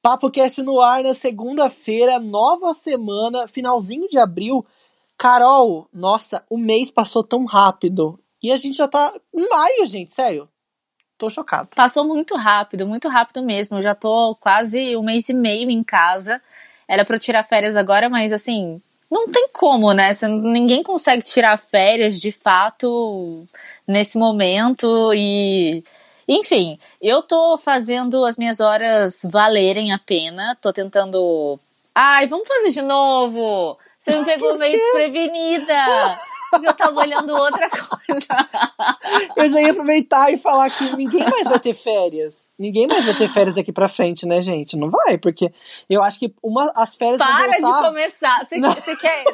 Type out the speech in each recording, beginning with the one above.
Papo Cast no ar na segunda-feira, nova semana, finalzinho de abril. Carol, nossa, o mês passou tão rápido. E a gente já tá em maio, gente, sério. Tô chocado. Passou muito rápido, muito rápido mesmo. Eu já tô quase um mês e meio em casa. Era pra eu tirar férias agora, mas assim, não tem como, né? Ninguém consegue tirar férias de fato nesse momento e. Enfim, eu tô fazendo as minhas horas valerem a pena, tô tentando. Ai, vamos fazer de novo! Você me pegou meio desprevenida! Porque eu tava olhando outra coisa. Eu já ia aproveitar e falar que ninguém mais vai ter férias. Ninguém mais vai ter férias daqui pra frente, né, gente? Não vai, porque eu acho que uma, as férias Para voltar... de começar. Você, quer.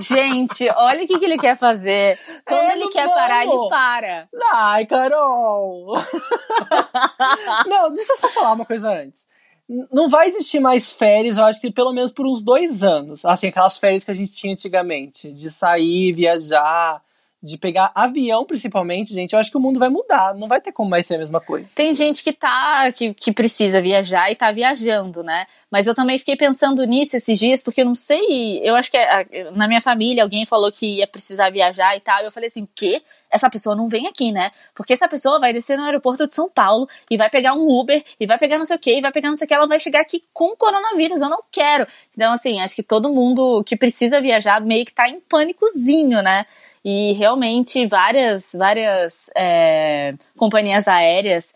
Gente, olha o que, que ele quer fazer. Quando É, ele não quer parar, ele para. Ai, Carol! não, deixa eu só falar uma coisa antes. Não vai existir mais férias, eu acho que pelo menos por uns dois anos. Assim, aquelas férias que a gente tinha antigamente. De sair, viajar, de pegar avião, principalmente, gente. Eu acho que o mundo vai mudar. Não vai ter como mais ser a mesma coisa. Tem gente que tá, que, que precisa viajar e tá viajando, né? Mas eu também fiquei pensando nisso esses dias, porque eu não sei, eu acho que ah, na minha família alguém falou que ia precisar viajar e tal, e eu falei assim, o quê? Essa pessoa não vem aqui, né? Porque essa pessoa vai descer no aeroporto de São Paulo e vai pegar um Uber e vai pegar não sei o quê, e vai pegar não sei o que, ela vai chegar aqui com coronavírus, eu não quero. Então, assim, acho que todo mundo que precisa viajar meio que tá em pânicozinho, né? E realmente várias, várias é, companhias aéreas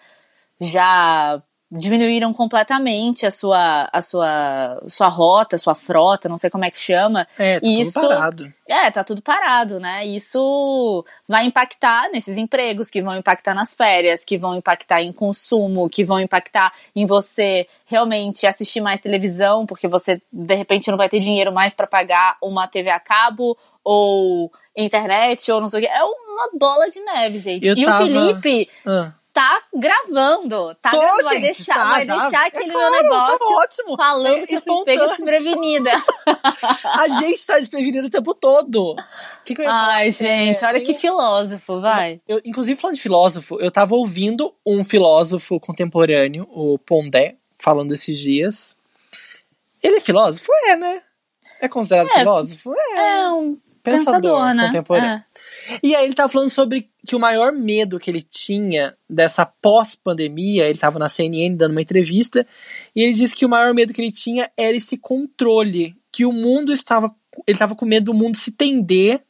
já diminuíram completamente a sua, a sua, sua rota, sua frota, não sei como é que chama. É, tá Isso- tudo parado. É, tá tudo parado, né? Isso vai impactar nesses empregos, que vão impactar nas férias, que vão impactar em consumo, que vão impactar em você realmente assistir mais televisão, porque você de repente não vai ter dinheiro mais pra pagar uma TV a cabo ou internet ou não sei o que. É uma bola de neve, gente. Eu e tava- o Felipe Ah. tá gravando, tá Tô, gravando, vai gente, deixar, tá, vai já. deixar É aquele claro, meu tá negócio ótimo. falando É que eu fui pega desprevenida. A gente tá desprevenido o tempo todo. Que, que eu ia falar? Ai, gente, É, olha tem que filósofo, vai. Eu, inclusive, falando de filósofo, eu tava ouvindo um filósofo contemporâneo, o Pondé, falando esses dias. Ele é filósofo? É, né? É considerado É. filósofo? É. É um Pensador, pensador, né? contemporâneo. E aí ele tava falando sobre que o maior medo que ele tinha dessa pós-pandemia, ele tava na CNN dando uma entrevista, e ele disse que o maior medo que ele tinha era esse controle, que o mundo estava, ele tava com medo do mundo se tender,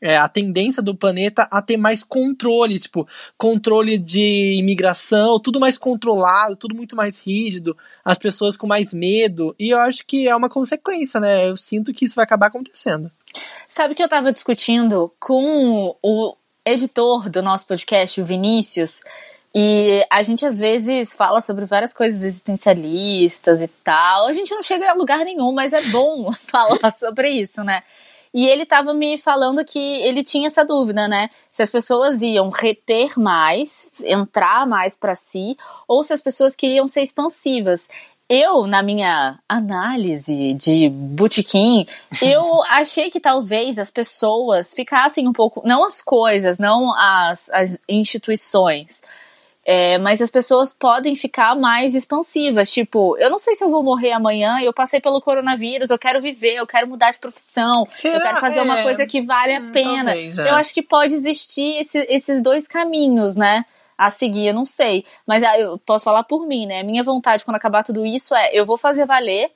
é, a tendência do planeta a ter mais controle, tipo, controle de imigração, tudo mais controlado, tudo muito mais rígido, as pessoas com mais medo, e eu acho que é uma consequência, né? Eu sinto que isso vai acabar acontecendo. Sabe que eu tava discutindo com o editor do nosso podcast, o Vinícius, e a gente às vezes fala sobre várias coisas existencialistas e tal. A gente não chega a lugar nenhum, mas é bom falar sobre isso, né? E ele tava me falando que ele tinha essa dúvida, né? Se as pessoas iam reter mais, entrar mais pra si, ou se as pessoas queriam ser expansivas. Eu, na minha análise de botequim, eu achei que talvez as pessoas ficassem um pouco, não as coisas, não as, as instituições, é, mas as pessoas podem ficar mais expansivas. Tipo, eu não sei se eu vou morrer amanhã, eu passei pelo coronavírus, eu quero viver, eu quero mudar de profissão, Será? eu quero fazer uma É. coisa que vale a Hum, pena. talvez, é. Eu acho que pode existir esse- esses dois caminhos, né? A seguir, eu não sei. Mas ah, eu posso falar por mim, né? Minha vontade quando acabar tudo isso é eu vou fazer valer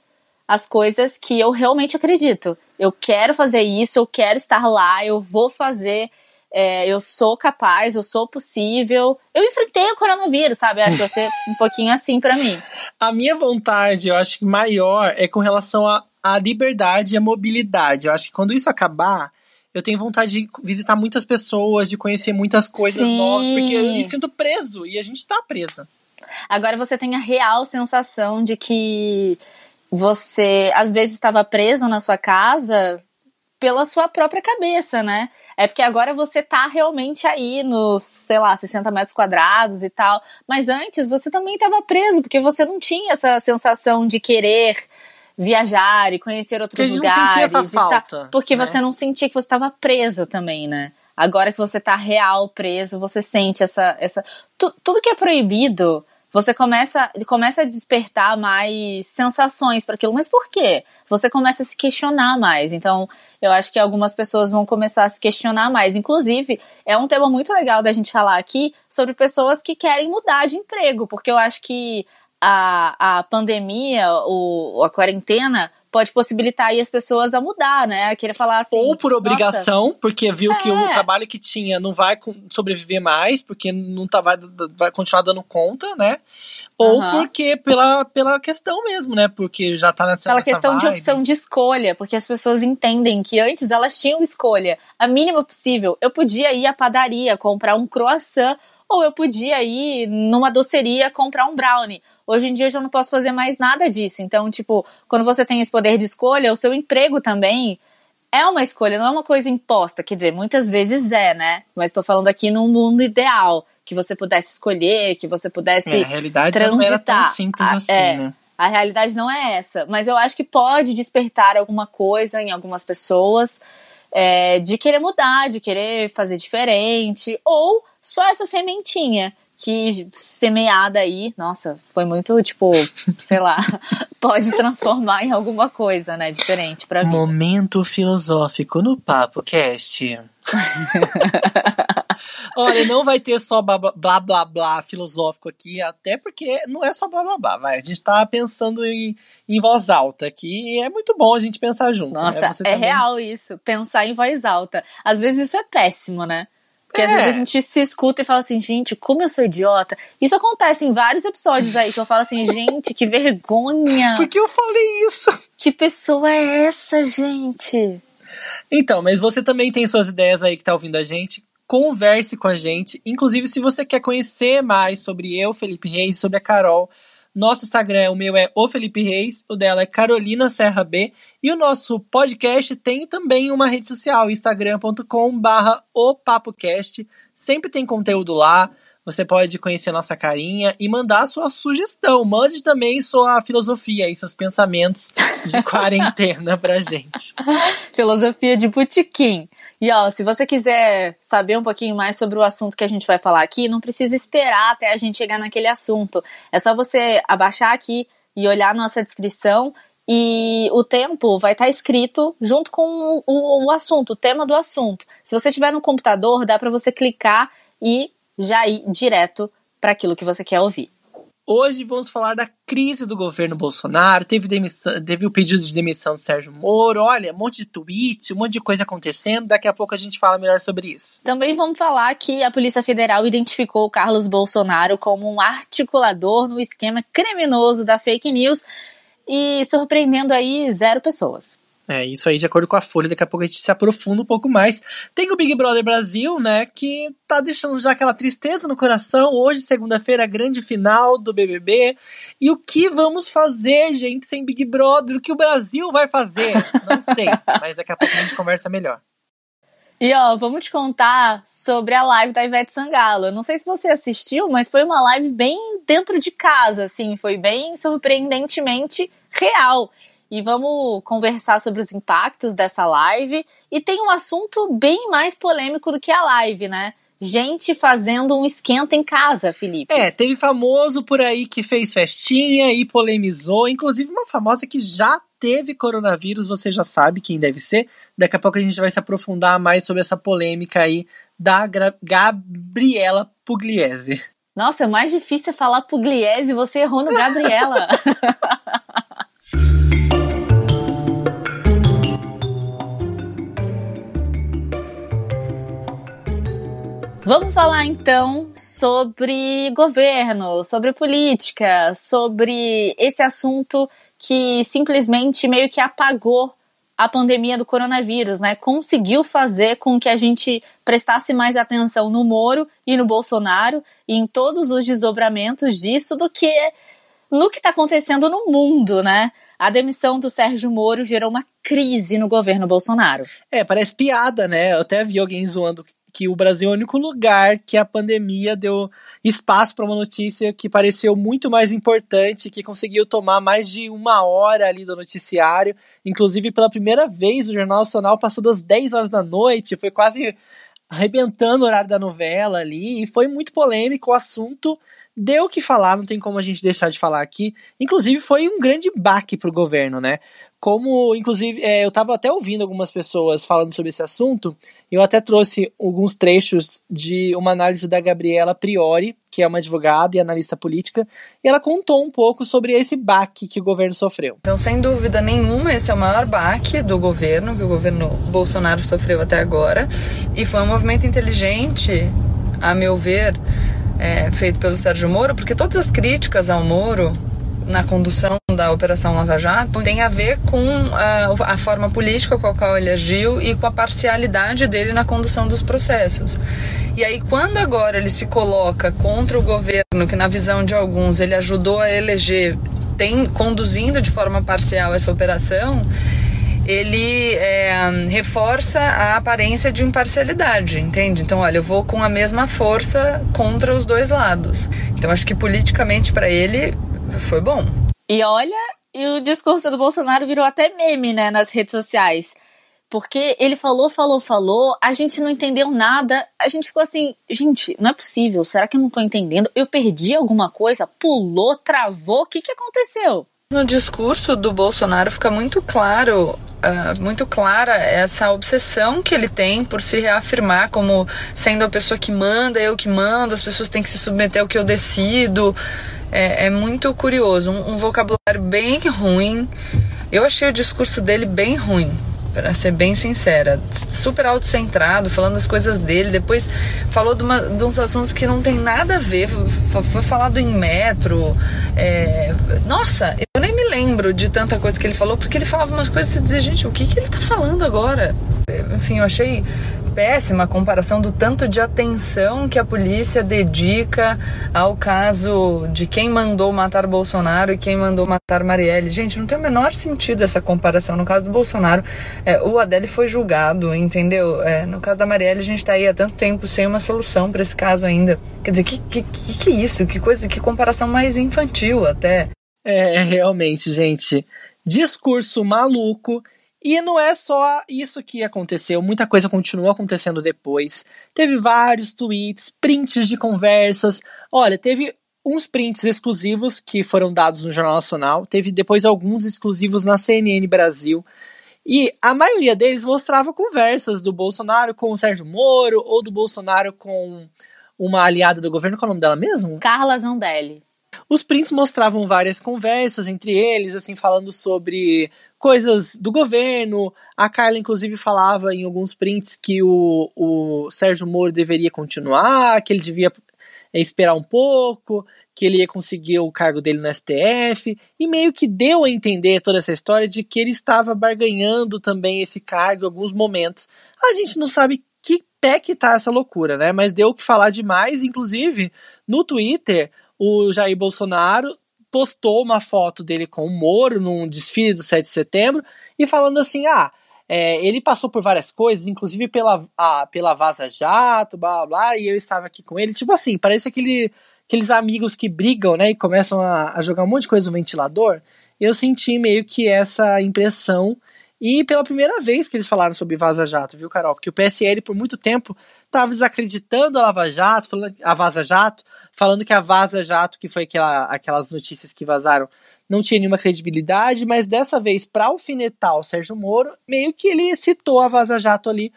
as coisas que eu realmente acredito. Eu quero fazer isso, eu quero estar lá, eu vou fazer. é, eu sou capaz, eu sou possível. Eu enfrentei o coronavírus, sabe? Acho que ser um pouquinho assim pra mim. A minha vontade, eu acho que maior é com relação à liberdade e à mobilidade. Eu acho que quando isso acabar, eu tenho vontade de visitar muitas pessoas, de conhecer muitas coisas Sim. novas, porque eu me sinto preso e a gente tá presa. Agora você tem a real sensação de que você às vezes estava preso na sua casa pela sua própria cabeça, né? É porque agora você tá realmente aí nos, sei lá, 60 metros quadrados e tal. Mas antes você também estava preso, porque você não tinha essa sensação de querer viajar e conhecer outros Porque gente não lugares. sentia essa falta, porque né? você não sentia que você estava preso também, né? Agora que você tá real preso, você sente essa. essa tu- tudo que é proibido você começa, começa a despertar mais sensações para aquilo. Mas por quê? Você começa a se questionar mais. Então, eu acho que algumas pessoas vão começar a se questionar mais. Inclusive, é um tema muito legal da gente falar aqui sobre pessoas que querem mudar de emprego, porque eu acho que a, a pandemia, o, a quarentena, pode possibilitar aí as pessoas a mudar, né? A querer falar assim. Ou por obrigação, nossa, porque viu é. que o trabalho que tinha não vai sobreviver mais, porque não tá, vai, vai continuar dando conta, né? Ou uhum. porque pela, pela questão mesmo, né? Porque já tá nessa. Pela questão vibe. de opção de escolha, porque as pessoas entendem que antes elas tinham escolha, a mínima possível. Eu podia ir à padaria comprar um croissant, ou eu podia ir numa doceria comprar um brownie. Hoje em dia eu já não posso fazer mais nada disso. Então, tipo, quando você tem esse poder de escolha, o seu emprego também é uma escolha, não é uma coisa imposta. Quer dizer, muitas vezes é, né? Mas estou falando aqui num mundo ideal, que você pudesse escolher, que você pudesse. É, a realidade transitar. não era tão simples a, assim, é, né? A realidade não é essa. Mas eu acho que pode despertar alguma coisa em algumas pessoas. É, de querer mudar, de querer fazer diferente, ou só essa sementinha que semeada aí, nossa, foi muito, tipo, sei lá, pode transformar em alguma coisa, né, diferente pra mim. Momento filosófico no Papo Cast. Olha, não vai ter só blá, blá blá blá filosófico aqui, até porque não é só blá blá blá, vai. A gente tá pensando em, em voz alta aqui e é muito bom a gente pensar junto. Né? Nossa, né? é também... real isso, pensar em voz alta. Às vezes isso é péssimo, né? Porque é. às vezes a gente se escuta e fala assim, gente, como eu sou idiota. Isso acontece em vários episódios aí que eu falo assim, gente, que vergonha. Por que eu falei isso? Que pessoa é essa, gente? Então, mas você também tem suas ideias aí que tá ouvindo a gente. Converse com a gente. Inclusive, se você quer conhecer mais sobre eu, Felipe Reis, sobre a Carol, nosso Instagram, o meu é o Felipe Reis, o dela é Carolina Serra B. E o nosso podcast tem também uma rede social, instagram.com barra o PapoCast. Sempre tem conteúdo lá. Você pode conhecer a nossa carinha e mandar sua sugestão. Mande também sua filosofia e seus pensamentos de quarentena pra gente. filosofia de butiquim. E ó, se você quiser saber um pouquinho mais sobre o assunto que a gente vai falar aqui, não precisa esperar até a gente chegar naquele assunto. É só você abaixar aqui e olhar nossa descrição e o tempo vai estar tá escrito junto com o, o, assunto, o tema do assunto. Se você tiver no computador, dá para você clicar e já ir direto para aquilo que você quer ouvir. Hoje vamos falar da crise do governo Bolsonaro. Teve, demissão, teve o pedido de demissão de Sérgio Moro. Olha, um monte de tweet, um monte de coisa acontecendo. Daqui a pouco a gente fala melhor sobre isso. Também vamos falar que a Polícia Federal identificou Carlos Bolsonaro como um articulador no esquema criminoso da fake news e surpreendendo aí zero pessoas. É, isso aí de acordo com a Folha, daqui a pouco a gente se aprofunda um pouco mais. Tem o Big Brother Brasil, né, que tá deixando já aquela tristeza no coração. Hoje, segunda-feira, grande final do BBB. E o que vamos fazer, gente, sem Big Brother? O que o Brasil vai fazer? Não sei, mas daqui a pouco a gente conversa melhor. E ó, vamos te contar sobre a live da Ivete Sangalo. Eu não sei se você assistiu, mas foi uma live bem dentro de casa, assim, foi bem surpreendentemente real e vamos conversar sobre os impactos dessa live. E tem um assunto bem mais polêmico do que a live, né? Gente fazendo um esquenta em casa, Felipe. É, teve famoso por aí que fez festinha e polemizou, inclusive uma famosa que já teve coronavírus, você já sabe quem deve ser. Daqui a pouco a gente vai se aprofundar mais sobre essa polêmica aí da Gra Gabriela Pugliese. Nossa, é mais difícil falar Pugliese, você errou no Gabriela. Vamos falar então sobre governo, sobre política, sobre esse assunto que simplesmente meio que apagou a pandemia do coronavírus, né? Conseguiu fazer com que a gente prestasse mais atenção no Moro e no Bolsonaro e em todos os desdobramentos disso do que no que está acontecendo no mundo, né? A demissão do Sérgio Moro gerou uma crise no governo Bolsonaro. É, parece piada, né? Eu até vi alguém zoando que o Brasil é o único lugar que a pandemia deu espaço para uma notícia que pareceu muito mais importante, que conseguiu tomar mais de uma hora ali do noticiário. Inclusive, pela primeira vez, o Jornal Nacional passou das 10 horas da noite, foi quase arrebentando o horário da novela ali, e foi muito polêmico. O assunto deu o que falar, não tem como a gente deixar de falar aqui. Inclusive, foi um grande baque para o governo, né? Como, inclusive, é, eu estava até ouvindo algumas pessoas falando sobre esse assunto, eu até trouxe alguns trechos de uma análise da Gabriela Priori, que é uma advogada e analista política, e ela contou um pouco sobre esse baque que o governo sofreu. Então, sem dúvida nenhuma, esse é o maior baque do governo, que o governo Bolsonaro sofreu até agora, e foi um movimento inteligente, a meu ver, é, feito pelo Sérgio Moro, porque todas as críticas ao Moro na condução da Operação Lava Jato tem a ver com a, a, forma política com a qual ele agiu e com a parcialidade dele na condução dos processos. E aí, quando agora ele se coloca contra o governo, que na visão de alguns ele ajudou a eleger, tem conduzindo de forma parcial essa operação, ele é, reforça a aparência de imparcialidade, entende? Então, olha, eu vou com a mesma força contra os dois lados. Então, acho que politicamente para ele foi bom. E olha, e o discurso do Bolsonaro virou até meme, né, nas redes sociais. Porque ele falou, falou, falou, a gente não entendeu nada, a gente ficou assim, gente, não é possível, será que eu não tô entendendo? Eu perdi alguma coisa? Pulou, travou, o que que aconteceu? No discurso do Bolsonaro fica muito claro, uh, muito clara essa obsessão que ele tem por se reafirmar como sendo a pessoa que manda, eu que mando, as pessoas têm que se submeter ao que eu decido é, é muito curioso. Um, um, vocabulário bem ruim. Eu achei o discurso dele bem ruim, para ser bem sincera. Super autocentrado, falando as coisas dele. Depois falou de, uma, de uns assuntos que não tem nada a ver. Foi, falado em metro. É, nossa, eu nem me lembro de tanta coisa que ele falou, porque ele falava umas coisas e dizia, gente, o que, que ele tá falando agora? Enfim, eu achei péssima comparação do tanto de atenção que a polícia dedica ao caso de quem mandou matar Bolsonaro e quem mandou matar Marielle. Gente, não tem o menor sentido essa comparação. No caso do Bolsonaro, é, o Adélio foi julgado, entendeu? É, no caso da Marielle, a gente está aí há tanto tempo sem uma solução para esse caso ainda. Quer dizer, que, que, que isso? Que coisa, que comparação mais infantil até. É, realmente, gente. Discurso maluco e não é só isso que aconteceu, muita coisa continuou acontecendo depois. Teve vários tweets, prints de conversas. Olha, teve uns prints exclusivos que foram dados no Jornal Nacional, teve depois alguns exclusivos na CNN Brasil. E a maioria deles mostrava conversas do Bolsonaro com o Sérgio Moro ou do Bolsonaro com uma aliada do governo, qual é o nome dela mesmo? Carla Zambelli. Os prints mostravam várias conversas entre eles, assim, falando sobre coisas do governo. A Carla, inclusive, falava em alguns prints que o, o Sérgio Moro deveria continuar, que ele devia esperar um pouco, que ele ia conseguir o cargo dele no STF, e meio que deu a entender toda essa história de que ele estava barganhando também esse cargo em alguns momentos. A gente não sabe que pé que tá essa loucura, né? Mas deu o que falar demais, inclusive no Twitter, o Jair Bolsonaro postou uma foto dele com o Moro num desfile do 7 de setembro e falando assim: ah, é, ele passou por várias coisas, inclusive pela, a, pela Vaza Jato, blá, blá e eu estava aqui com ele. Tipo assim, parece aquele, aqueles amigos que brigam, né, e começam a, a jogar um monte de coisa no ventilador. Eu senti meio que essa impressão e pela primeira vez que eles falaram sobre Vaza Jato, viu, Carol? Porque o PSL, por muito tempo, estava desacreditando a Lava Jato, falando, a Vaza Jato, falando que a Vaza Jato, que foi aquela, aquelas notícias que vazaram, não tinha nenhuma credibilidade, mas dessa vez, para alfinetar o Sérgio Moro, meio que ele citou a Vaza Jato ali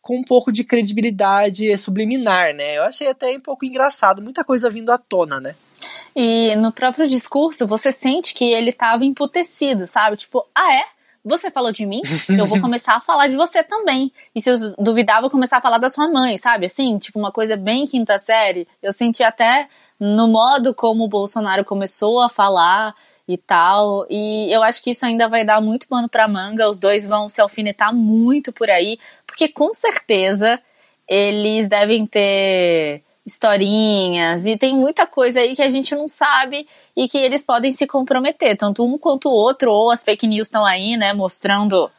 com um pouco de credibilidade subliminar, né? Eu achei até um pouco engraçado, muita coisa vindo à tona, né? E no próprio discurso, você sente que ele estava emputecido, sabe? Tipo, ah, é? Você falou de mim, eu vou começar a falar de você também. E se eu duvidar, vou começar a falar da sua mãe, sabe? Assim, tipo, uma coisa bem quinta série. Eu senti até no modo como o Bolsonaro começou a falar e tal. E eu acho que isso ainda vai dar muito pano pra manga. Os dois vão se alfinetar muito por aí, porque com certeza eles devem ter historinhas e tem muita coisa aí que a gente não sabe e que eles podem se comprometer, tanto um quanto o outro, ou as fake news estão aí, né, mostrando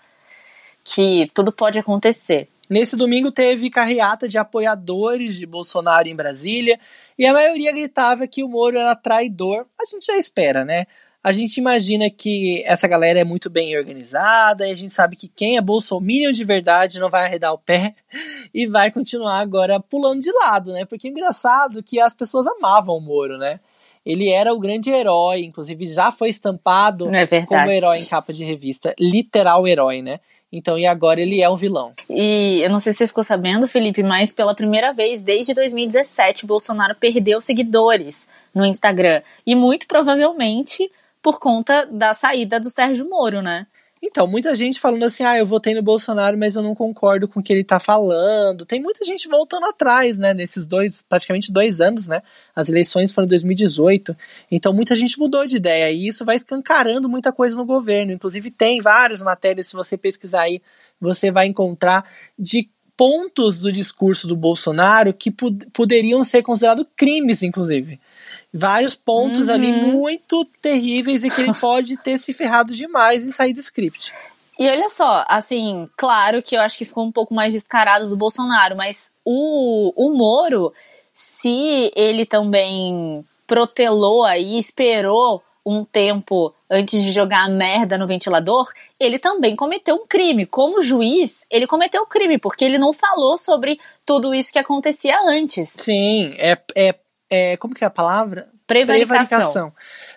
que tudo pode acontecer. Nesse domingo teve carreata de apoiadores de Bolsonaro em Brasília e a maioria gritava que o Moro era traidor. A gente já espera, né? A gente imagina que essa galera é muito bem organizada e a gente sabe que quem é bolsominion de verdade não vai arredar o pé e vai continuar agora pulando de lado, né? Porque é engraçado que as pessoas amavam o Moro, né? Ele era o grande herói, inclusive já foi estampado é como herói em capa de revista, literal herói, né? Então, e agora ele é um vilão. E eu não sei se você ficou sabendo, Felipe, mas pela primeira vez desde 2017, Bolsonaro perdeu seguidores no Instagram. E muito provavelmente por conta da saída do Sérgio Moro, né? Então, muita gente falando assim, ah, eu votei no Bolsonaro, mas eu não concordo com o que ele tá falando. Tem muita gente voltando atrás, né, nesses dois, praticamente dois anos, né? As eleições foram em 2018. Então, muita gente mudou de ideia e isso vai escancarando muita coisa no governo. Inclusive, tem várias matérias, se você pesquisar aí, você vai encontrar de pontos do discurso do Bolsonaro que poderiam ser considerados crimes, inclusive vários pontos uhum. ali muito terríveis e que ele pode ter se ferrado demais em sair do script. E olha só, assim, claro que eu acho que ficou um pouco mais descarado do Bolsonaro, mas o, o Moro, se ele também protelou aí, esperou um tempo antes de jogar a merda no ventilador, ele também cometeu um crime. Como juiz, ele cometeu crime, porque ele não falou sobre tudo isso que acontecia antes. Sim, é, é é, como que é a palavra? Prevaricação. Prevaricação.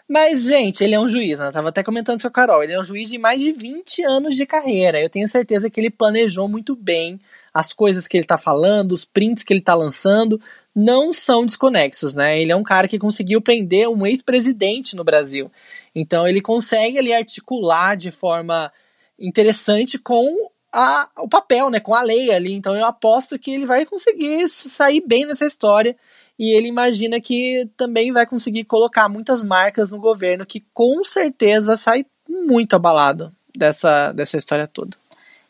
Mas, gente, ele é um juiz, né? Eu tava até comentando com a Carol. Ele é um juiz de mais de 20 anos de carreira. Eu tenho certeza que ele planejou muito bem as coisas que ele tá falando, os prints que ele tá lançando, não são desconexos, né? Ele é um cara que conseguiu prender um ex-presidente no Brasil. Então ele consegue ali articular de forma interessante com a, o papel, né? Com a lei ali. Então eu aposto que ele vai conseguir sair bem nessa história e ele imagina que também vai conseguir colocar muitas marcas no governo que com certeza sai muito abalado dessa, dessa história toda.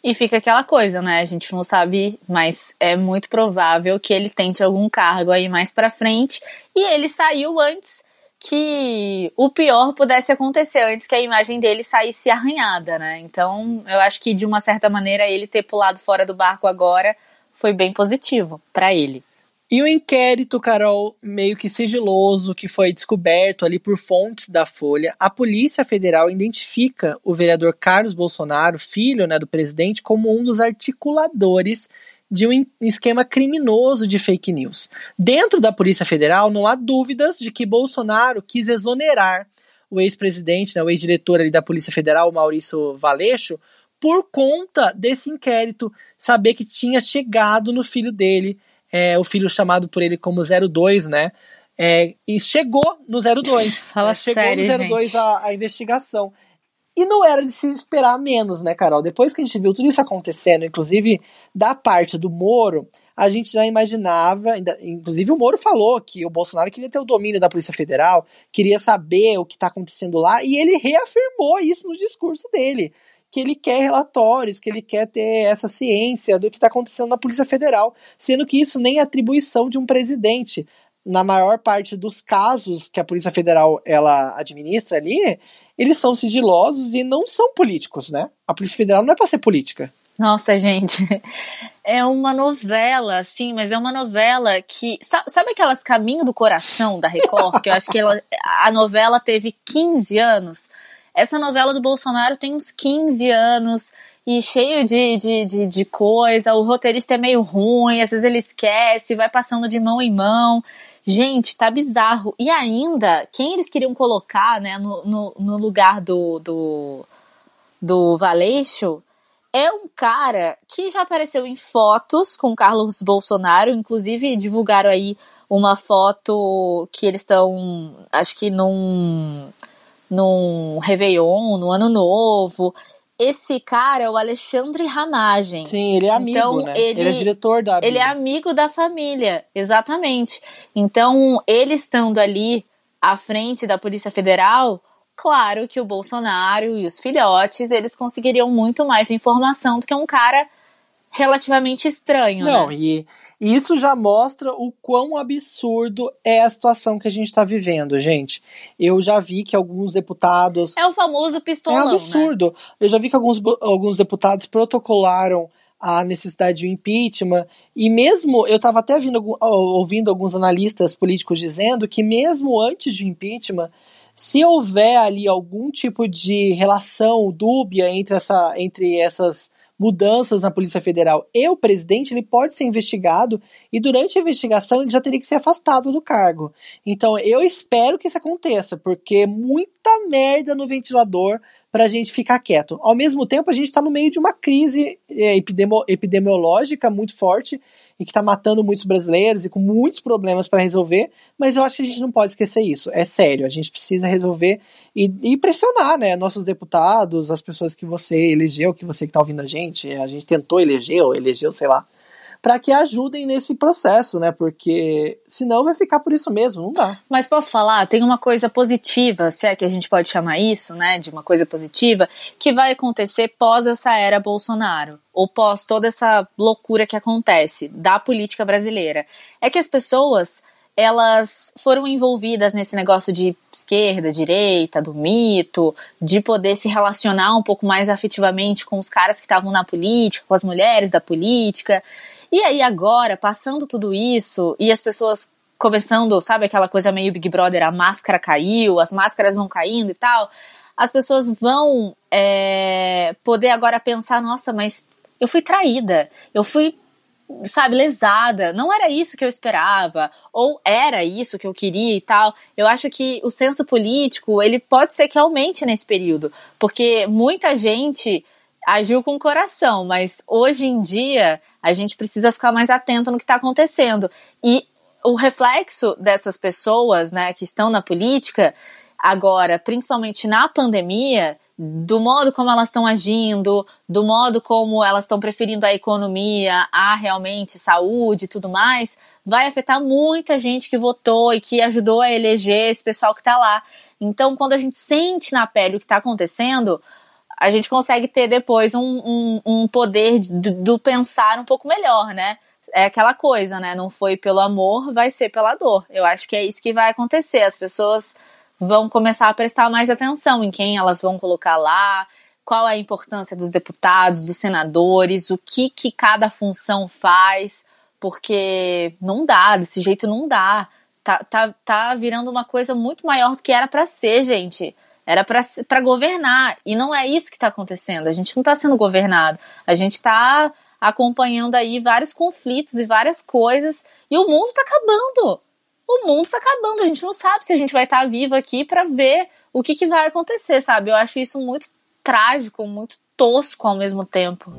E fica aquela coisa, né? A gente não sabe, mas é muito provável que ele tente algum cargo aí mais para frente. E ele saiu antes que o pior pudesse acontecer, antes que a imagem dele saísse arranhada, né? Então, eu acho que de uma certa maneira ele ter pulado fora do barco agora foi bem positivo para ele. E o inquérito, Carol, meio que sigiloso, que foi descoberto ali por fontes da Folha, a Polícia Federal identifica o vereador Carlos Bolsonaro, filho né, do presidente, como um dos articuladores de um esquema criminoso de fake news. Dentro da Polícia Federal, não há dúvidas de que Bolsonaro quis exonerar o ex-presidente, né, o ex-diretor da Polícia Federal, Maurício Valeixo, por conta desse inquérito, saber que tinha chegado no filho dele é, o filho chamado por ele como 02, né? É, e chegou no 02. Fala né? Chegou sério, no 02 a, a, investigação. E não era de se esperar menos, né, Carol? Depois que a gente viu tudo isso acontecendo, inclusive da parte do Moro, a gente já imaginava, inclusive o Moro falou que o Bolsonaro queria ter o domínio da Polícia Federal, queria saber o que está acontecendo lá, e ele reafirmou isso no discurso dele que ele quer relatórios, que ele quer ter essa ciência do que está acontecendo na Polícia Federal, sendo que isso nem é atribuição de um presidente. Na maior parte dos casos que a Polícia Federal ela administra ali, eles são sigilosos e não são políticos, né? A Polícia Federal não é para ser política. Nossa, gente, é uma novela, sim, mas é uma novela que. Sabe aquelas Caminho do Coração da Record? que eu acho que ela, a novela teve 15 anos. Essa novela do Bolsonaro tem uns 15 anos e cheio de, de, de, de, coisa. O roteirista é meio ruim, às vezes ele esquece, vai passando de mão em mão. Gente, tá bizarro. E ainda, quem eles queriam colocar né, no, no, no lugar do, do, do Valeixo é um cara que já apareceu em fotos com Carlos Bolsonaro, inclusive divulgaram aí uma foto que eles estão, acho que num num Réveillon, no Ano Novo. Esse cara é o Alexandre Ramagem. Sim, ele é amigo, então, né? Ele, ele é diretor da Ele é amigo da família, exatamente. Então, ele estando ali à frente da Polícia Federal, claro que o Bolsonaro e os filhotes, eles conseguiriam muito mais informação do que um cara relativamente estranho, Não, né? e e isso já mostra o quão absurdo é a situação que a gente está vivendo, gente. Eu já vi que alguns deputados. É o famoso pistolão. É um absurdo. Né? Eu já vi que alguns, alguns deputados protocolaram a necessidade de um impeachment. E mesmo, eu estava até vindo, ouvindo alguns analistas políticos dizendo que mesmo antes de impeachment, Se houver ali algum tipo de relação dúbia entre, essa, entre essas mudanças na Polícia Federal e o presidente, ele pode ser investigado e durante a investigação ele já teria que ser afastado do cargo. Então eu espero que isso aconteça, porque muita merda no ventilador para a gente ficar quieto. Ao mesmo tempo, a gente está no meio de uma crise é, epidemiológica muito forte e que está matando muitos brasileiros e com muitos problemas para resolver, mas eu acho que a gente não pode esquecer isso. É sério, a gente precisa resolver e, e pressionar, né, nossos deputados, as pessoas que você elegeu, que você que está ouvindo a gente, a gente tentou eleger ou elegeu, sei lá, para que ajudem nesse processo, né? Porque senão vai ficar por isso mesmo, não dá. Mas posso falar, tem uma coisa positiva, se é que a gente pode chamar isso, né, de uma coisa positiva, que vai acontecer pós essa era Bolsonaro, ou pós toda essa loucura que acontece da política brasileira. É que as pessoas elas foram envolvidas nesse negócio de esquerda, direita, do mito, de poder se relacionar um pouco mais afetivamente com os caras que estavam na política, com as mulheres da política. E aí agora, passando tudo isso e as pessoas começando, sabe, aquela coisa meio Big Brother, a máscara caiu, as máscaras vão caindo e tal, as pessoas vão é, poder agora pensar, nossa, mas eu fui traída, eu fui, sabe, lesada, não era isso que eu esperava, ou era isso que eu queria e tal. Eu acho que o senso político, ele pode ser que aumente nesse período, porque muita gente agiu com o coração, mas hoje em dia a gente precisa ficar mais atento no que está acontecendo. E o reflexo dessas pessoas, né, que estão na política, agora, principalmente na pandemia, do modo como elas estão agindo, do modo como elas estão preferindo a economia, a realmente saúde e tudo mais, vai afetar muita gente que votou e que ajudou a eleger esse pessoal que está lá. Então, quando a gente sente na pele o que está acontecendo, a gente consegue ter depois um, um, um poder do pensar um pouco melhor, né? É aquela coisa, né? Não foi pelo amor, vai ser pela dor. Eu acho que é isso que vai acontecer. As pessoas vão começar a prestar mais atenção em quem elas vão colocar lá, qual é a importância dos deputados, dos senadores, o que, que cada função faz, porque não dá, desse jeito não dá. Tá, tá, tá virando uma coisa muito maior do que era para ser, gente. Era para governar. E não é isso que está acontecendo. A gente não está sendo governado. A gente está acompanhando aí vários conflitos e várias coisas. E o mundo está acabando. O mundo está acabando. A gente não sabe se a gente vai estar tá vivo aqui para ver o que, que vai acontecer, sabe? Eu acho isso muito trágico, muito tosco ao mesmo tempo.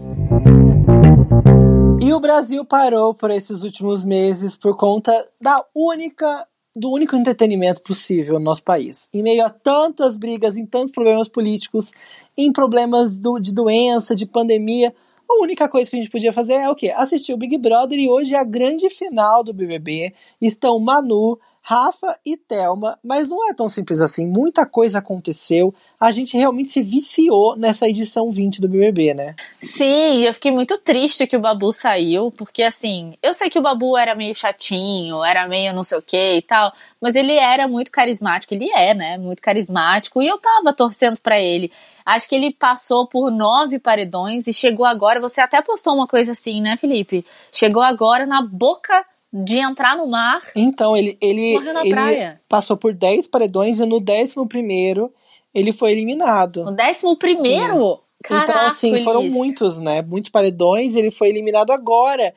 E o Brasil parou por esses últimos meses por conta da única do único entretenimento possível no nosso país. Em meio a tantas brigas, em tantos problemas políticos, em problemas do, de doença, de pandemia, a única coisa que a gente podia fazer é o quê? Assistir o Big Brother e hoje é a grande final do BBB. Estão Manu, Rafa e Thelma, mas não é tão simples assim. Muita coisa aconteceu. A gente realmente se viciou nessa edição 20 do BBB, né? Sim, eu fiquei muito triste que o Babu saiu, porque assim, eu sei que o Babu era meio chatinho, era meio não sei o que e tal, mas ele era muito carismático, ele é, né? Muito carismático, e eu tava torcendo para ele. Acho que ele passou por nove paredões e chegou agora. Você até postou uma coisa assim, né, Felipe? Chegou agora na boca de entrar no mar. Então, ele, ele, ele passou por 10 paredões e no décimo primeiro ele foi eliminado. No décimo primeiro? Caraca, então, assim, foram muitos, né? Muitos paredões, ele foi eliminado agora.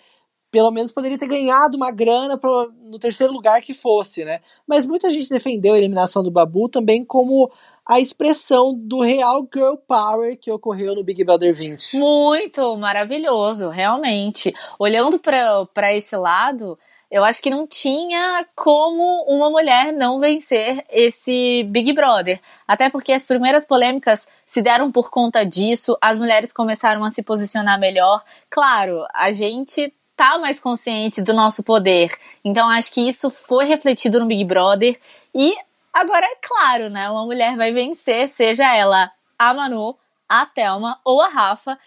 Pelo menos poderia ter ganhado uma grana pro, no terceiro lugar que fosse, né? Mas muita gente defendeu a eliminação do Babu também como a expressão do real girl power que ocorreu no Big Brother 20. Muito maravilhoso, realmente. Olhando para esse lado, eu acho que não tinha como uma mulher não vencer esse Big Brother. Até porque as primeiras polêmicas se deram por conta disso, as mulheres começaram a se posicionar melhor. Claro, a gente tá mais consciente do nosso poder. Então acho que isso foi refletido no Big Brother e agora é claro, né? Uma mulher vai vencer, seja ela a Manu, a Thelma ou a Rafa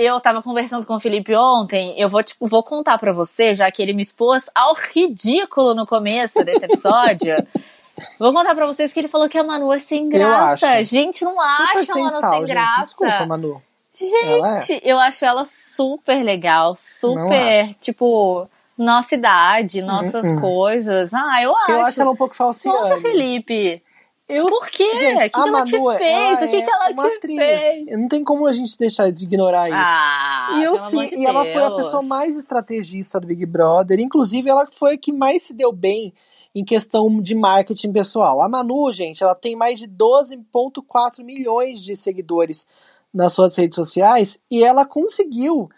eu tava conversando com o Felipe ontem, eu vou, tipo, vou contar para você, já que ele me expôs ao ridículo no começo desse episódio. vou contar para vocês que ele falou que a Manu é sem graça. Gente, não acha a Manu sal, sem graça. Gente, desculpa, Manu. Gente, é. eu acho ela super legal, super, tipo, nossa idade, nossas uh -uh. coisas. Ah, eu acho. Eu acho ela um pouco falsiane. Nossa, Felipe. Eu, Por quê? Gente, o que, ela te Manu, fez? ela o que, é que ela te atriz. fez? Não tem como a gente deixar de ignorar isso. Ah, e eu sim, de e ela foi a pessoa mais estrategista do Big Brother. Inclusive, ela foi a que mais se deu bem em questão de marketing pessoal. A Manu, gente, ela tem mais de 12,4 milhões de seguidores nas suas redes sociais e ela conseguiu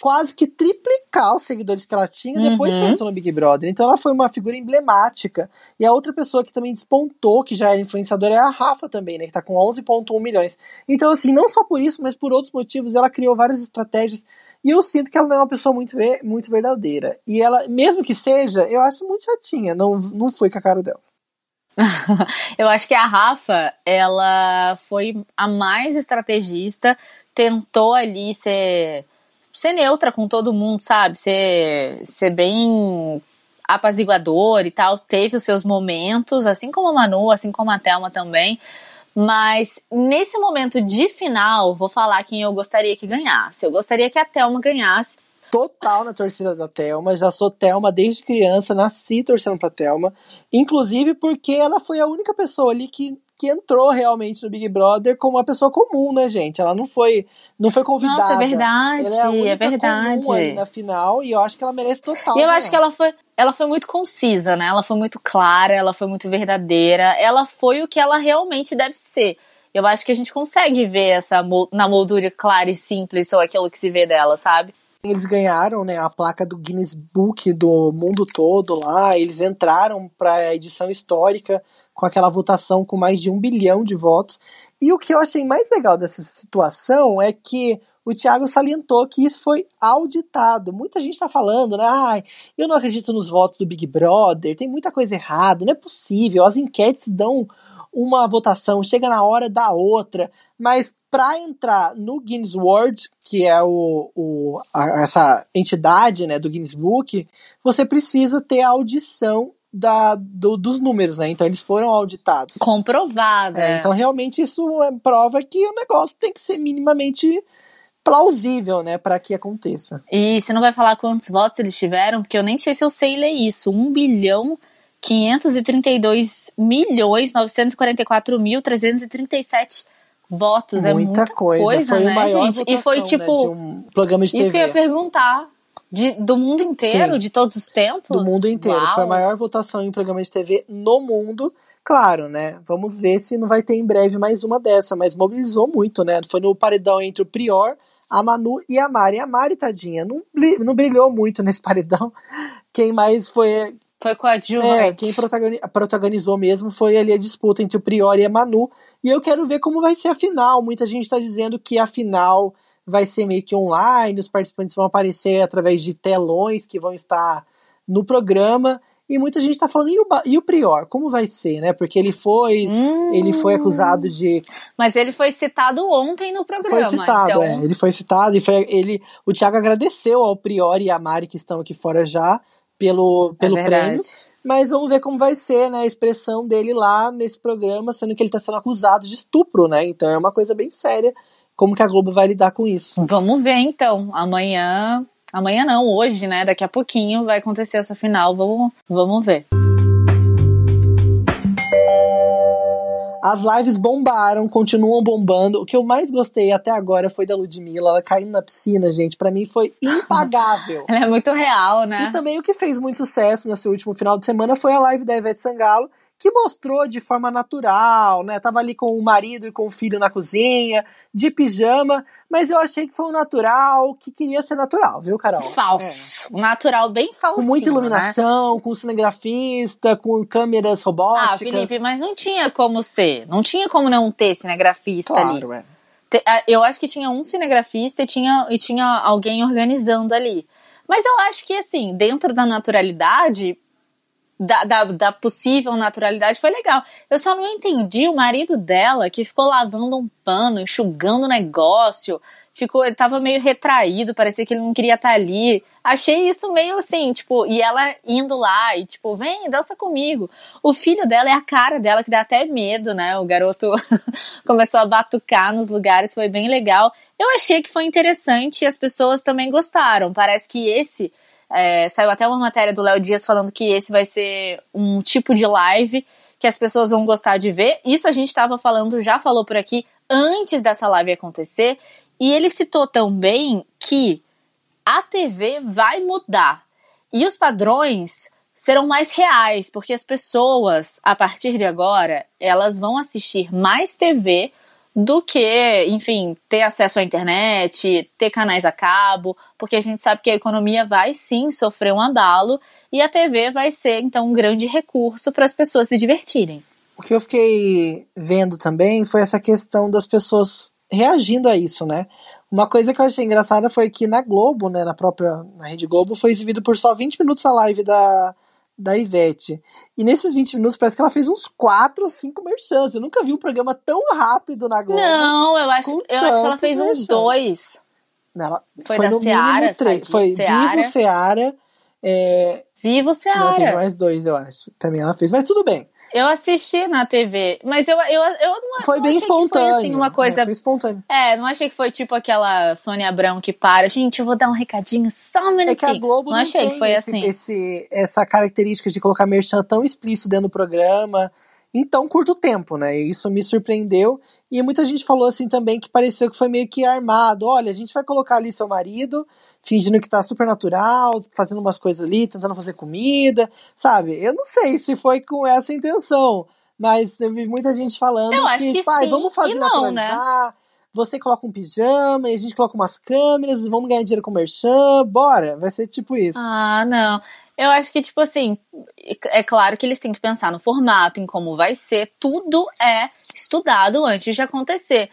quase que triplicar os seguidores que ela tinha depois que Uhum. ela entrou no Big Brother. Então ela foi uma figura emblemática. E a outra pessoa que também despontou, que já era influenciadora, é a Rafa também, né? Que tá com 11,1 milhões. Então, assim, não só por isso, mas por outros motivos, ela criou várias estratégias. E eu sinto que ela não é uma pessoa muito, ver, muito verdadeira. E ela, mesmo que seja, eu acho muito chatinha. Não, não foi com a cara dela. Eu acho que a Rafa, ela foi a mais estrategista, tentou ali ser, ser neutra com todo mundo, sabe? Ser, ser bem apaziguador e tal. Teve os seus momentos, assim como a Manu, assim como a Thelma também. Mas nesse momento de final, vou falar quem eu gostaria que ganhasse. Eu gostaria que a Thelma ganhasse. Total na torcida da Thelma. Já sou Thelma desde criança, nasci torcendo pra Thelma. Inclusive porque ela foi a única pessoa ali que, que entrou realmente no Big Brother como uma pessoa comum, né, gente? Ela não foi, não foi convidada. Nossa, é verdade, Ela é, a única é verdade. comum na final e eu acho que ela merece total. E eu né? acho que ela foi, ela foi muito concisa, né? Ela foi muito clara, ela foi muito verdadeira. Ela foi o que ela realmente deve ser. Eu acho que a gente consegue ver essa na moldura clara e simples ou aquilo que se vê dela, sabe? Eles ganharam né, a placa do Guinness Book do mundo todo lá. Eles entraram para a edição histórica com aquela votação com mais de um bilhão de votos. E o que eu achei mais legal dessa situação é que o Thiago salientou que isso foi auditado. Muita gente está falando, né? Ai, eu não acredito nos votos do Big Brother, tem muita coisa errada, não é possível. As enquetes dão uma votação, chega na hora da outra. Mas para entrar no Guinness World, que é o, o a- essa entidade né, do Guinness Book, você precisa ter audição da, do- dos números, né? Então eles foram auditados. Comprovada. É, então realmente isso é prova que o negócio tem que ser minimamente plausível, né, para que aconteça. E você não vai falar quantos votos eles tiveram, porque eu nem sei se eu sei ler isso. 1 bilhão 532 milhões 944 mil 337 votos. é muita coisa. Foi né, gente? E foi né, tipo. de um programa de Isso que eu ia TV. perguntar. De, do mundo inteiro, Sim. de todos os tempos? do mundo inteiro. Uau. Foi a maior votação em programa de TV no mundo. Claro, né? Vamos ver se não vai ter em breve mais uma dessa, mas mobilizou muito, né? Foi no paredão entre o Prior, a Manu e a Mari. A Mari, tadinha, não, não brilhou muito nesse paredão. Quem mais foi. Foi com a Dilma. É, quem protagoni- protagonizou mesmo foi ali a disputa entre o Prior e a Manu. E eu quero ver como vai ser a final. Muita gente tá dizendo que a final vai ser meio que online, os participantes vão aparecer através de telões que vão estar no programa. E muita gente tá falando, e o, e o Prior, como vai ser, né? Porque ele foi. Hum, Ele foi acusado de. Mas ele foi citado ontem no programa. Foi citado, então... é. Ele foi citado e foi. Ele, o Thiago agradeceu ao Prior e à Mari que estão aqui fora já pelo, pelo é prêmio. Mas vamos ver como vai ser, né, a expressão dele lá nesse programa, sendo que ele tá sendo acusado de estupro, né? Então é uma coisa bem séria. Como que a Globo vai lidar com isso? Vamos ver então. Amanhã. Amanhã não, hoje, né? Daqui a pouquinho vai acontecer essa final. Vamos, vamos ver. As lives bombaram, continuam bombando. O que eu mais gostei até agora foi da Ludmilla, ela caindo na piscina, gente. Pra mim foi impagável. Ela é muito real, né? E também o que fez muito sucesso nesse último final de semana foi a live da Ivete Sangalo, que mostrou de forma natural, né? Tava ali com o marido e com o filho na cozinha, de pijama, mas eu achei que foi um natural, que queria ser natural, viu, Carol? Falso. Um natural bem falso. Com muita iluminação, com cinegrafista, com câmeras robóticas. Ah, Felipe, mas não tinha como ser. Não tinha como não ter cinegrafista ali. Claro, é. Te- ah, Eu acho que tinha um cinegrafista e tinha, e tinha alguém organizando ali. Mas eu acho que, assim, dentro da naturalidade, da, da, da possível naturalidade, foi legal. Eu só não entendi o marido dela que ficou lavando um pano, enxugando o negócio. Ficou, ele tava meio retraído, parecia que ele não queria estar ali. Achei isso meio assim, tipo, e ela indo lá e tipo, vem, dança comigo. O filho dela é a cara dela que dá até medo, né? O garoto começou a batucar nos lugares, foi bem legal. Eu achei que foi interessante e as pessoas também gostaram. Parece que esse é, saiu até uma matéria do Léo Dias falando que esse vai ser um tipo de live que as pessoas vão gostar de ver. Isso a gente estava falando, já falou por aqui antes dessa live acontecer. E ele citou também que a TV vai mudar e os padrões serão mais reais, porque as pessoas, a partir de agora, elas vão assistir mais TV do que, enfim, ter acesso à internet, ter canais a cabo, porque a gente sabe que a economia vai sim sofrer um abalo e a TV vai ser então um grande recurso para as pessoas se divertirem. O que eu fiquei vendo também foi essa questão das pessoas reagindo a isso, né? Uma coisa que eu achei engraçada foi que na Globo, né, na própria na Rede Globo, foi exibido por só 20 minutos a live da, da Ivete. E nesses 20 minutos parece que ela fez uns 4 ou 5 merchans. Eu nunca vi um programa tão rápido na Globo. Não, eu acho, eu acho que ela fez merchans. uns dois. Ela, foi, foi da Seara, três. Foi Seara. Vivo Seara. É... Vivo Seara. Ela fez mais dois, eu acho. Também ela fez, mas tudo bem. Eu assisti na TV, mas eu, eu, eu não Foi não bem espontâneo. foi, assim, uma coisa. É, foi espontâneo. É, não achei que foi tipo aquela Sônia Abrão que para. Gente, eu vou dar um recadinho só um minutinho. É que a Globo não, não achei tem que foi esse, assim. Esse, essa característica de colocar merchan tão explícito dentro do programa em tão curto tempo, né? Isso me surpreendeu. E muita gente falou assim também que pareceu que foi meio que armado. Olha, a gente vai colocar ali seu marido, fingindo que tá super natural, fazendo umas coisas ali, tentando fazer comida, sabe? Eu não sei se foi com essa intenção. Mas teve muita gente falando eu acho que, tipo, sim, vamos fazer não, né? naturalizar. Né? Você coloca um pijama e a gente coloca umas câmeras e vamos ganhar dinheiro com o merchan. Bora, vai ser tipo isso. Ah, não. Eu acho que, tipo assim, é claro que eles têm que pensar no formato, em como vai ser. Tudo é estudado antes de acontecer.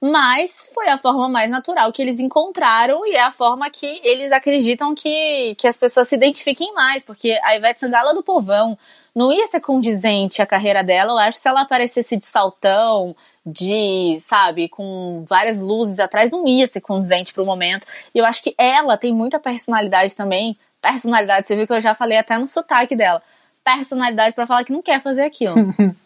Mas foi a forma mais natural que eles encontraram e é a forma que eles acreditam que, que as pessoas se identifiquem mais. Porque a Ivete Sangalo é do povão não ia ser condizente a carreira dela, eu acho, se ela aparecesse de saltão, de, sabe, com várias luzes atrás, não ia ser condizente pro momento. E eu acho que ela tem muita personalidade também. Personalidade, você viu que eu já falei até no sotaque dela. Personalidade para falar que não quer fazer aquilo.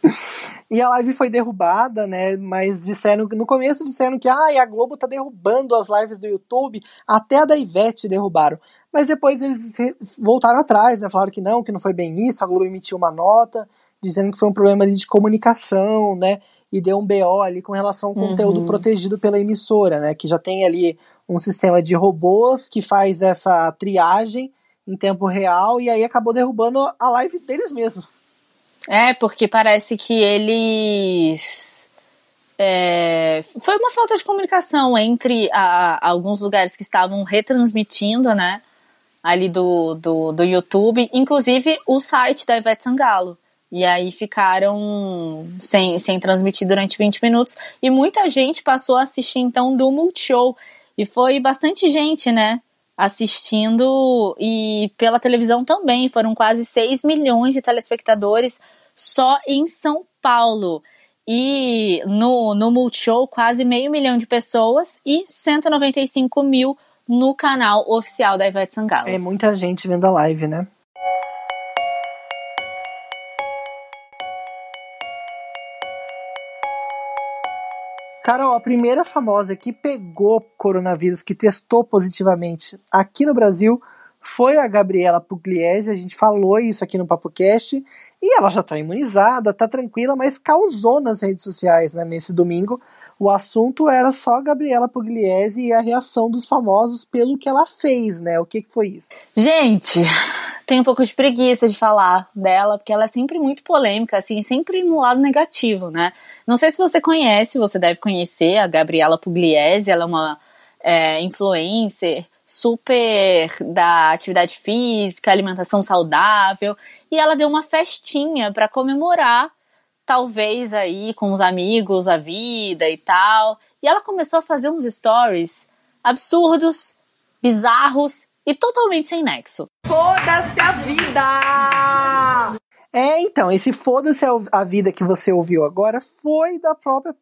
e a live foi derrubada, né? Mas disseram no começo disseram que ah, a Globo tá derrubando as lives do YouTube, até a da Ivete derrubaram. Mas depois eles voltaram atrás, né? Falaram que não, que não foi bem isso. A Globo emitiu uma nota dizendo que foi um problema ali de comunicação, né? E deu um BO ali com relação ao conteúdo uhum. protegido pela emissora, né? Que já tem ali um sistema de robôs que faz essa triagem em tempo real e aí acabou derrubando a live deles mesmos. É, porque parece que eles. É, foi uma falta de comunicação entre a, alguns lugares que estavam retransmitindo, né? ali do, do, do YouTube, inclusive o site da Ivete Sangalo. E aí ficaram sem, sem transmitir durante 20 minutos. E muita gente passou a assistir então do Multishow. E foi bastante gente, né? Assistindo e pela televisão também. Foram quase 6 milhões de telespectadores só em São Paulo. E no, no Multishow, quase meio milhão de pessoas e 195 mil no canal oficial da Ivete Sangalo. É muita gente vendo a live, né? Carol, a primeira famosa que pegou coronavírus, que testou positivamente aqui no Brasil, foi a Gabriela Pugliese. A gente falou isso aqui no PapoCast. E ela já tá imunizada, tá tranquila, mas causou nas redes sociais né, nesse domingo o assunto era só Gabriela Pugliese e a reação dos famosos pelo que ela fez, né? O que, que foi isso? Gente, tenho um pouco de preguiça de falar dela, porque ela é sempre muito polêmica, assim, sempre no lado negativo, né? Não sei se você conhece, você deve conhecer a Gabriela Pugliese, ela é uma é, influencer super da atividade física, alimentação saudável, e ela deu uma festinha para comemorar talvez aí com os amigos, a vida e tal. E ela começou a fazer uns stories absurdos, bizarros e totalmente sem nexo. Foda-se a vida! É, então, esse foda-se a vida que você ouviu agora foi da própria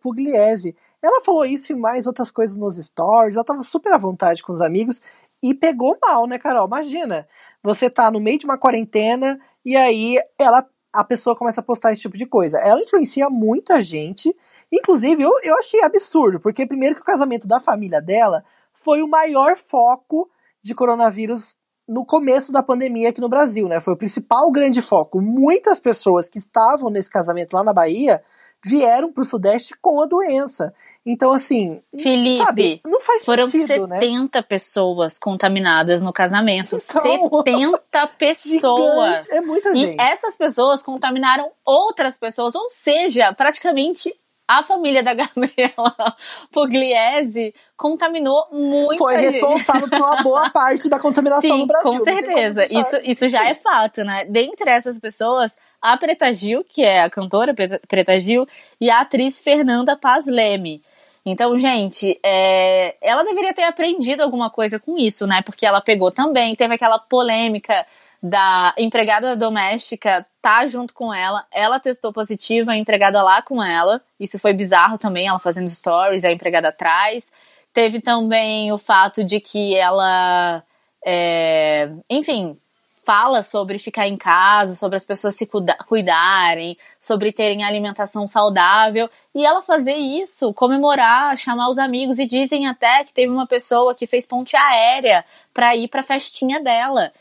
Pugliese. Ela falou isso e mais outras coisas nos stories, ela tava super à vontade com os amigos e pegou mal, né, Carol? Imagina, você tá no meio de uma quarentena e aí ela a pessoa começa a postar esse tipo de coisa. Ela influencia muita gente. Inclusive, eu, eu achei absurdo, porque primeiro que o casamento da família dela foi o maior foco de coronavírus no começo da pandemia aqui no Brasil, né? Foi o principal grande foco. Muitas pessoas que estavam nesse casamento lá na Bahia vieram para o Sudeste com a doença. Então, assim. Felipe, sabe, não faz foram sentido, 70 né? pessoas contaminadas no casamento. Então, 70 pessoas. Gigante, é muita E gente. essas pessoas contaminaram outras pessoas, ou seja, praticamente a família da Gabriela Pugliese contaminou muita Foi gente. responsável por uma boa parte da contaminação Sim, no Brasil. com certeza. Isso, isso já é fato, né? Dentre essas pessoas, a Preta Gil, que é a cantora Preta, Preta Gil, e a atriz Fernanda Paz Leme. Então, gente, é, ela deveria ter aprendido alguma coisa com isso, né? Porque ela pegou também, teve aquela polêmica da empregada doméstica tá junto com ela, ela testou positiva, a empregada lá com ela, isso foi bizarro também, ela fazendo stories, a empregada atrás. Teve também o fato de que ela, é, enfim, fala sobre ficar em casa, sobre as pessoas se cuida- cuidarem, sobre terem alimentação saudável, e ela fazer isso, comemorar, chamar os amigos, e dizem até que teve uma pessoa que fez ponte aérea pra ir pra festinha dela.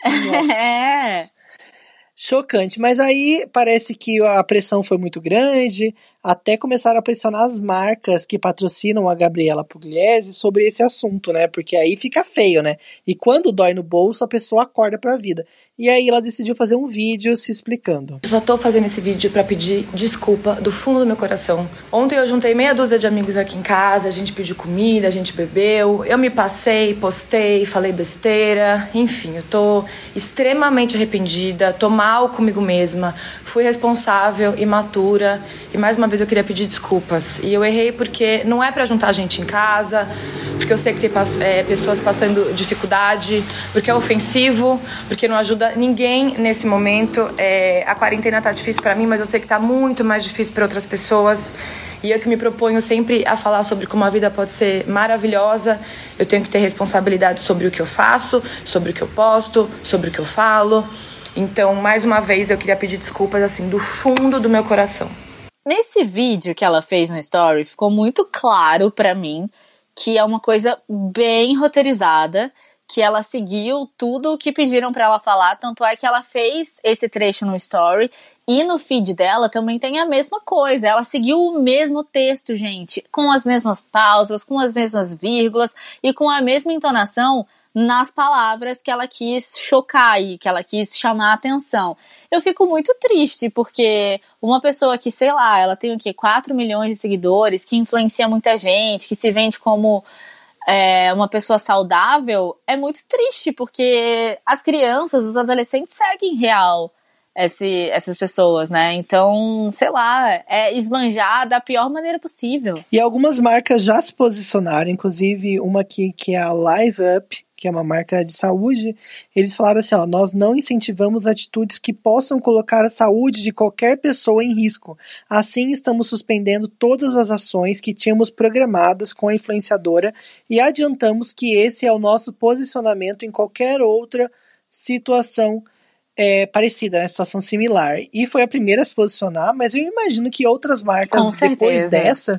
É. Chocante. Mas aí parece que a pressão foi muito grande, até começaram a pressionar as marcas que patrocinam a Gabriela Pugliese sobre esse assunto, né? Porque aí fica feio, né? E quando dói no bolso, a pessoa acorda pra vida. E aí ela decidiu fazer um vídeo se explicando. Eu só tô fazendo esse vídeo pra pedir desculpa do fundo do meu coração. Ontem eu juntei meia dúzia de amigos aqui em casa, a gente pediu comida, a gente bebeu, eu me passei, postei, falei besteira, enfim, eu tô extremamente arrependida, tô mal comigo mesma, fui responsável, imatura e mais uma vez eu queria pedir desculpas. E eu errei porque não é pra juntar gente em casa, porque eu sei que tem é, pessoas passando dificuldade, porque é ofensivo, porque não ajuda ninguém nesse momento. É, a quarentena tá difícil pra mim, mas eu sei que tá muito mais difícil para outras pessoas. E eu que me proponho sempre a falar sobre como a vida pode ser maravilhosa, eu tenho que ter responsabilidade sobre o que eu faço, sobre o que eu posto, sobre o que eu falo. Então, mais uma vez, eu queria pedir desculpas assim do fundo do meu coração. Nesse vídeo que ela fez no story, ficou muito claro pra mim que é uma coisa bem roteirizada, que ela seguiu tudo o que pediram pra ela falar, tanto é que ela fez esse trecho no story e no feed dela também tem a mesma coisa. Ela seguiu o mesmo texto, gente, com as mesmas pausas, com as mesmas vírgulas e com a mesma entonação nas palavras que ela quis chocar e que ela quis chamar a atenção. Eu fico muito triste, porque uma pessoa que, sei lá, ela tem o quê? 4 milhões de seguidores, que influencia muita gente, que se vende como é, uma pessoa saudável, é muito triste, porque as crianças, os adolescentes seguem real esse, essas pessoas, né? Então, sei lá, é esbanjar da pior maneira possível. E algumas marcas já se posicionaram, inclusive uma aqui que é a Live Up, que é uma marca de saúde, eles falaram assim, ó, nós não incentivamos atitudes que possam colocar a saúde de qualquer pessoa em risco. Assim, estamos suspendendo todas as ações que tínhamos programadas com a influenciadora e adiantamos que esse é o nosso posicionamento em qualquer outra situação é, parecida, né? Situação similar. E foi a primeira a se posicionar, mas eu imagino que outras marcas depois dessa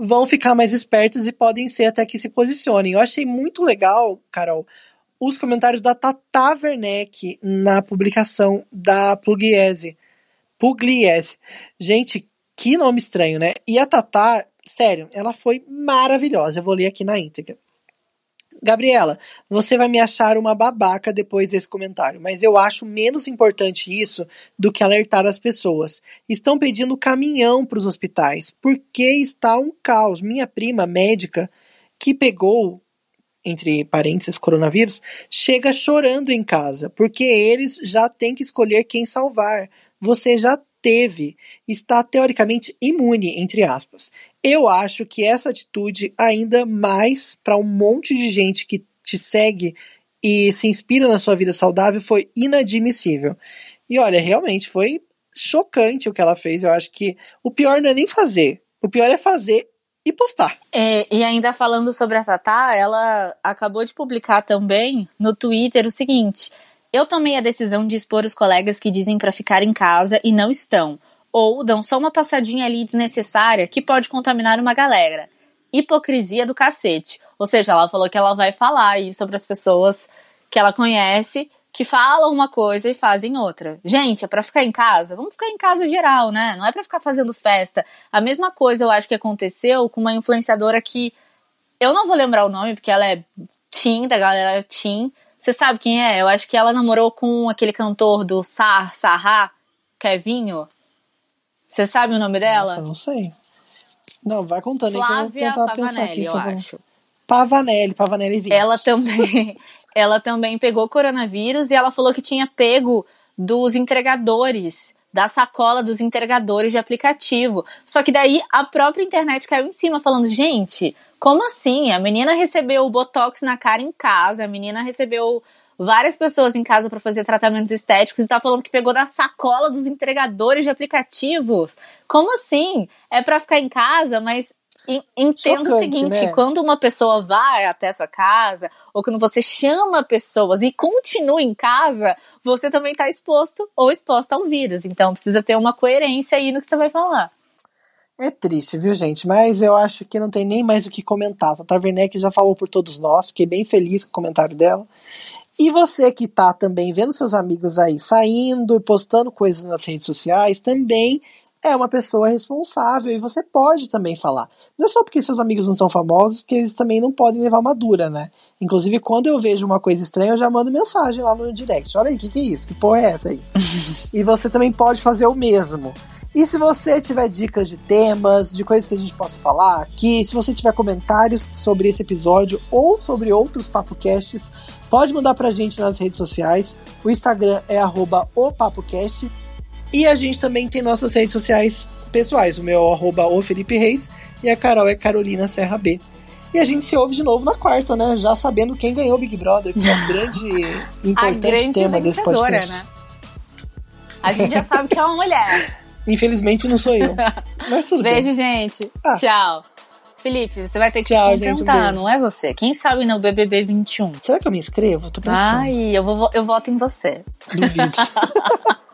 vão ficar mais espertas e podem ser até que se posicionem. Eu achei muito legal, Carol, os comentários da Tata Werneck na publicação da Pugliese. Pugliese. Gente, que nome estranho, né? E a Tata, sério, ela foi maravilhosa. Eu vou ler aqui na íntegra. Gabriela, você vai me achar uma babaca depois desse comentário, mas eu acho menos importante isso do que alertar as pessoas. Estão pedindo caminhão para os hospitais, porque está um caos. Minha prima médica que pegou, entre parênteses, coronavírus, chega chorando em casa, porque eles já têm que escolher quem salvar. Você já teve, está teoricamente imune, entre aspas. Eu acho que essa atitude, ainda mais para um monte de gente que te segue e se inspira na sua vida saudável, foi inadmissível. E olha, realmente foi chocante o que ela fez. Eu acho que o pior não é nem fazer, o pior é fazer e postar. É, e ainda falando sobre a Tatá, ela acabou de publicar também no Twitter o seguinte: Eu tomei a decisão de expor os colegas que dizem para ficar em casa e não estão, ou dão só uma passadinha ali desnecessária que pode contaminar uma galera. Hipocrisia do cacete. Ou seja, ela falou que ela vai falar aí sobre as pessoas que ela conhece que falam uma coisa e fazem outra. Gente, é para ficar em casa? Vamos ficar em casa geral, né? Não é para ficar fazendo festa. A mesma coisa eu acho que aconteceu com uma influenciadora que eu não vou lembrar o nome porque ela é teen, da galera teen. Você sabe quem é? Eu acho que ela namorou com aquele cantor do Sar, Sarra, Kevinho. Você sabe o nome dela? Nossa, não sei. Não, vai contando Flávia aí que eu vou tentar Pavanelli, pensar aqui. eu sobre- acho. Pavanelli, Pavanelli 20. Ela também, ela também pegou coronavírus e ela falou que tinha pego dos entregadores, da sacola dos entregadores de aplicativo. Só que daí a própria internet caiu em cima, falando: gente, como assim? A menina recebeu botox na cara em casa, a menina recebeu várias pessoas em casa para fazer tratamentos estéticos e tá falando que pegou da sacola dos entregadores de aplicativos. Como assim? É para ficar em casa, mas en- entenda o Chocante, seguinte, né? quando uma pessoa vai até a sua casa, ou quando você chama pessoas e continua em casa, você também está exposto ou exposta ao vírus. Então precisa ter uma coerência aí no que você vai falar. É triste, viu, gente? Mas eu acho que não tem nem mais o que comentar. A Tata Werneck já falou por todos nós, fiquei bem feliz com o comentário dela. E você que tá também vendo seus amigos aí saindo e postando coisas nas redes sociais, também é uma pessoa responsável e você pode também falar. Não é só porque seus amigos não são famosos que eles também não podem levar uma dura, né? Inclusive, quando eu vejo uma coisa estranha, eu já mando mensagem lá no direct. Olha aí, o que, que é isso? Que porra é essa aí? e você também pode fazer o mesmo. E se você tiver dicas de temas, de coisas que a gente possa falar aqui, se você tiver comentários sobre esse episódio ou sobre outros papocasts, pode mandar pra gente nas redes sociais. O Instagram é arroba o papocast. E a gente também tem nossas redes sociais pessoais. O meu é o arroba o Felipe Reis e a Carol é Carolina Serra B. E a gente se ouve de novo na quarta, né? Já sabendo quem ganhou o Big Brother, que é um grande A importante grande tema desse podcast. né? A gente já sabe que é uma mulher. Infelizmente não sou eu. Mas tudo bem. Beijo, gente. Ah. Tchau. Felipe, você vai ter que Tchau, se gente, um contentar, não é você. Quem sabe no BBB 21? Será que eu me inscrevo? Tô pensando. Ai, eu, vou, eu voto em você. Duvido.